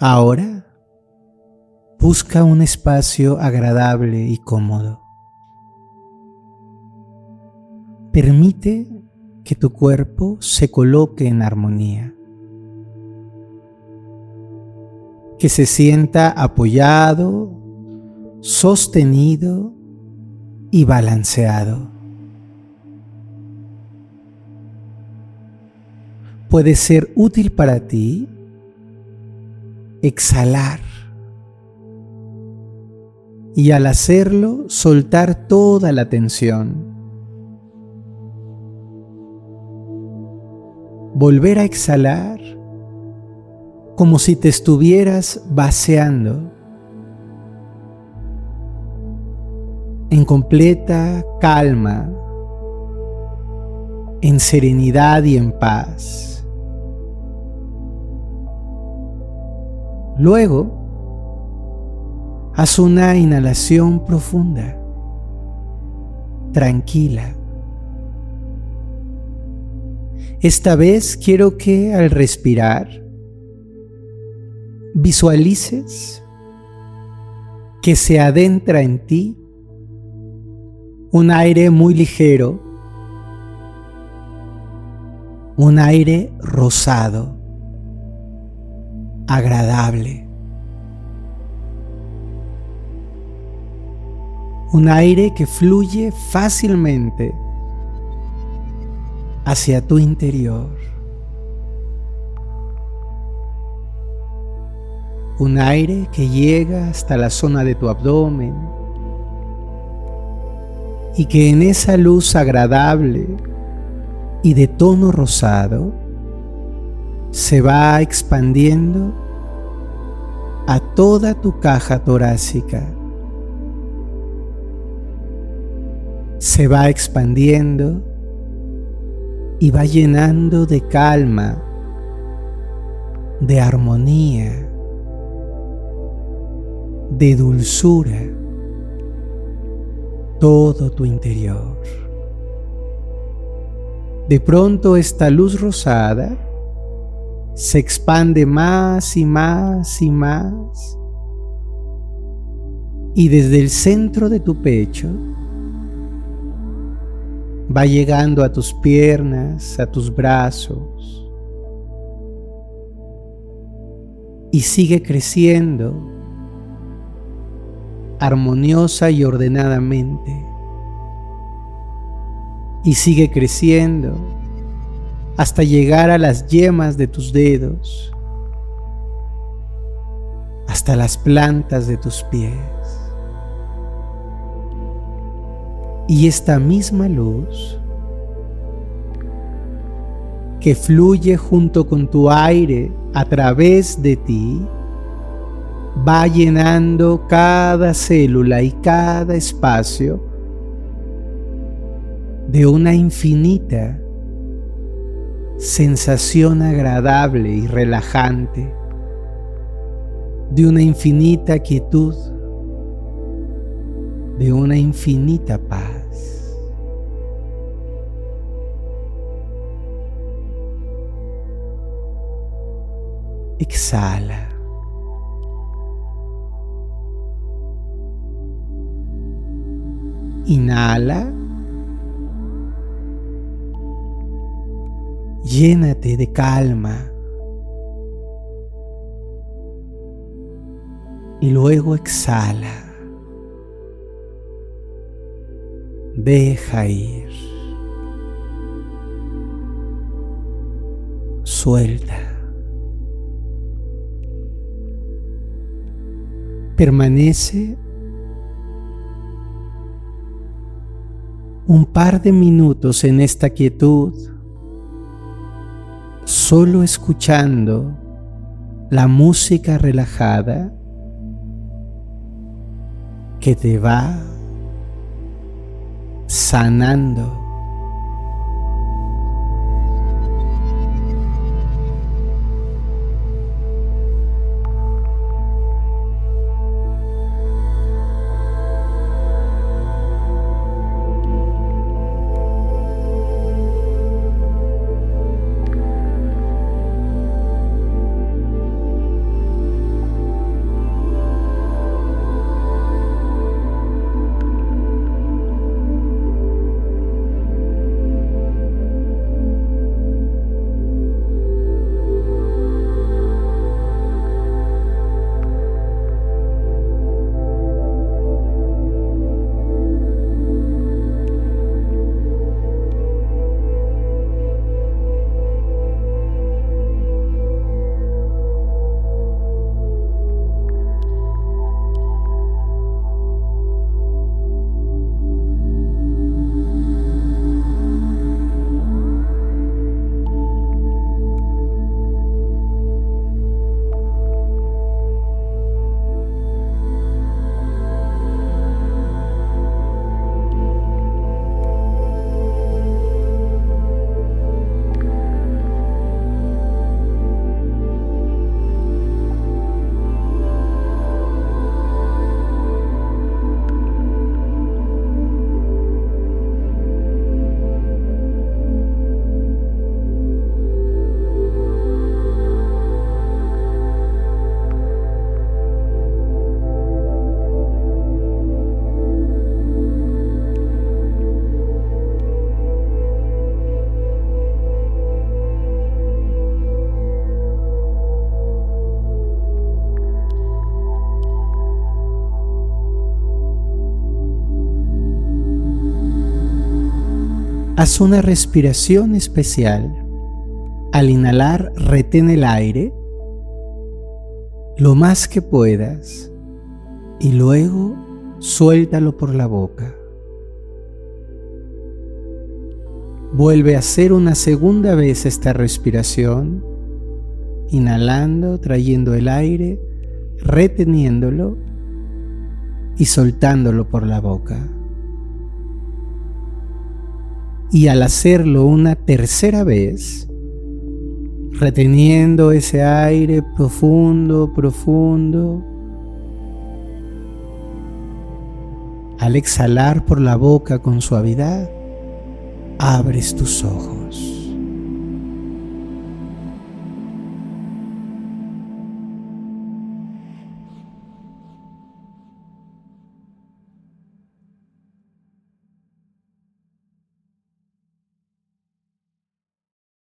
Ahora busca un espacio agradable y cómodo. Permite que tu cuerpo se coloque en armonía. Que se sienta apoyado, sostenido y balanceado. Puede ser útil para ti exhalar y al hacerlo soltar toda la tensión. Volver a exhalar como si te estuvieras vaciando en completa calma, en serenidad y en paz. Luego, haz una inhalación profunda, tranquila. Esta vez quiero que al respirar visualices que se adentra en ti un aire muy ligero, un aire rosado, agradable. Un aire que fluye fácilmente hacia tu interior. Un aire que llega hasta la zona de tu abdomen, y que en esa luz agradable y de tono rosado se va expandiendo a toda tu caja torácica. Se va expandiendo y va llenando de calma, de armonía, de dulzura todo tu interior. De pronto esta luz rosada se expande más y más y más y desde el centro de tu pecho va llegando a tus piernas, a tus brazos y sigue creciendo armoniosa y ordenadamente. Y sigue creciendo hasta llegar a las yemas de tus dedos, hasta las plantas de tus pies. Y esta misma luz que fluye junto con tu aire a través de ti, va llenando cada célula y cada espacio de una infinita sensación agradable y relajante, de una infinita quietud, de una infinita paz. Exhala. Inhala. Llénate de calma. Y luego exhala. Deja ir. Suelta. Permanece un par de minutos en esta quietud, solo escuchando la música relajada que te va sanando. Haz una respiración especial. Al inhalar, retén el aire lo más que puedas y luego suéltalo por la boca. Vuelve a hacer una segunda vez esta respiración, inhalando, trayendo el aire, reteniéndolo y soltándolo por la boca. Y al hacerlo una tercera vez, reteniendo ese aire profundo, profundo, al exhalar por la boca con suavidad, abres tus ojos.